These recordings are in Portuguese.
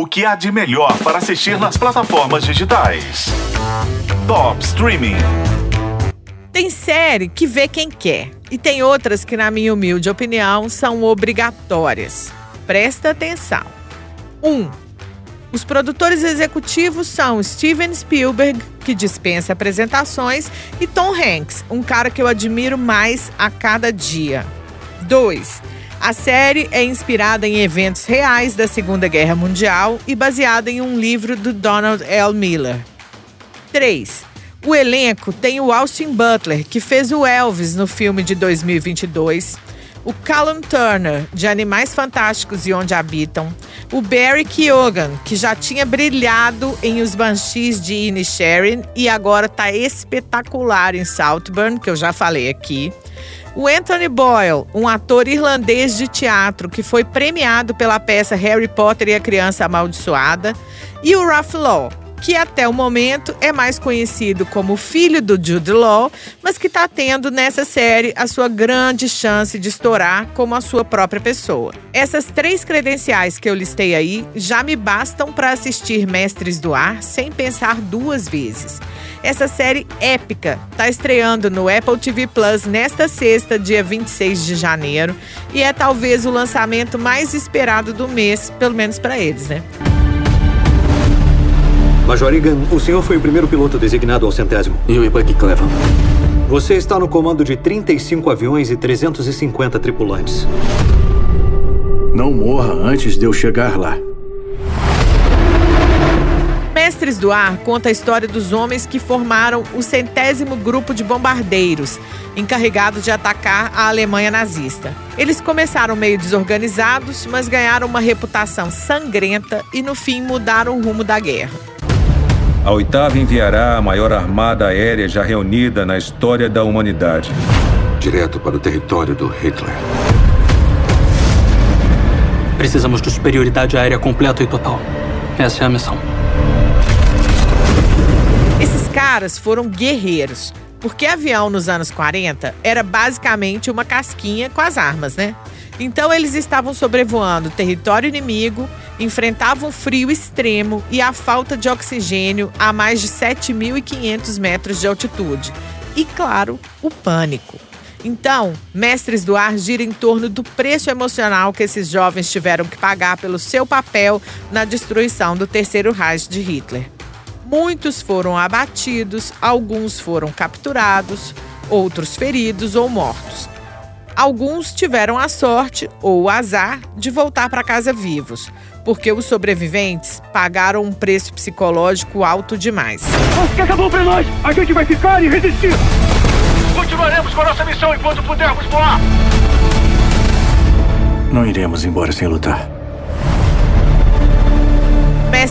O que há de melhor para assistir nas plataformas digitais? Top Streaming. Tem série que vê quem quer e tem outras que, na minha humilde opinião, são obrigatórias. Presta atenção. 1. Um, os produtores executivos são Steven Spielberg, que dispensa apresentações, e Tom Hanks, um cara que eu admiro mais a cada dia. 2. A série é inspirada em eventos reais da Segunda Guerra Mundial e baseada em um livro do Donald L. Miller. 3. O elenco tem o Austin Butler, que fez o Elvis no filme de 2022, o Callum Turner, de Animais Fantásticos e Onde Habitam, o Barry Keoghan, que já tinha brilhado em Os Banshees de Inisherin e agora está espetacular em Saltburn, que eu já falei aqui, o Anthony Boyle, um ator irlandês de teatro que foi premiado pela peça Harry Potter e a Criança Amaldiçoada, e o Ralph Law, que até o momento é mais conhecido como filho do Jude Law, mas que está tendo nessa série a sua grande chance de estourar como a sua própria pessoa. Essas três credenciais que eu listei aí já me bastam para assistir Mestres do Ar sem pensar duas vezes. Essa série épica está estreando no Apple TV Plus nesta sexta, dia 26 de janeiro, e é talvez o lançamento mais esperado do mês, pelo menos para eles, né? Major Egan, o senhor foi o primeiro piloto designado ao centésimo. Eu e Buck Cleveland. Você está no comando de 35 aviões e 350 tripulantes. Não morra antes de eu chegar lá. Mestres do Ar conta a história dos homens que formaram o centésimo grupo de bombardeiros, encarregado de atacar a Alemanha nazista. Eles começaram meio desorganizados, mas ganharam uma reputação sangrenta e no fim mudaram o rumo da guerra. A oitava enviará a maior armada aérea já reunida na história da humanidade. Direto para o território do Hitler. Precisamos de superioridade aérea completa e total. Essa é a missão. Caras foram guerreiros, porque avião nos anos 40 era basicamente uma casquinha com as armas, né? Então eles estavam sobrevoando território inimigo, enfrentavam frio extremo e a falta de oxigênio a mais de 7.500 metros de altitude. E claro, o pânico. Então, Mestres do Ar gira em torno do preço emocional que esses jovens tiveram que pagar pelo seu papel na destruição do Terceiro Reich de Hitler. Muitos foram abatidos, alguns foram capturados, outros feridos ou mortos. Alguns tiveram a sorte ou o azar de voltar para casa vivos, porque os sobreviventes pagaram um preço psicológico alto demais. Mas que acabou para nós! A gente vai ficar e resistir! Continuaremos com a nossa missão enquanto pudermos voar! Não iremos embora sem lutar.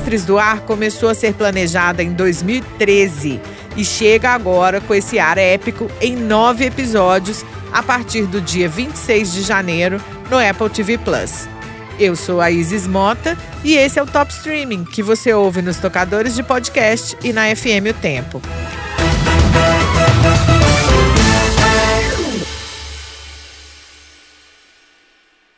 Mestres do Ar começou a ser planejada em 2013 e chega agora com esse ar épico em nove episódios a partir do dia 26 de janeiro no Apple TV Plus. Eu sou a Isis Mota e esse é o Top Streaming que você ouve nos tocadores de podcast e na FM O Tempo.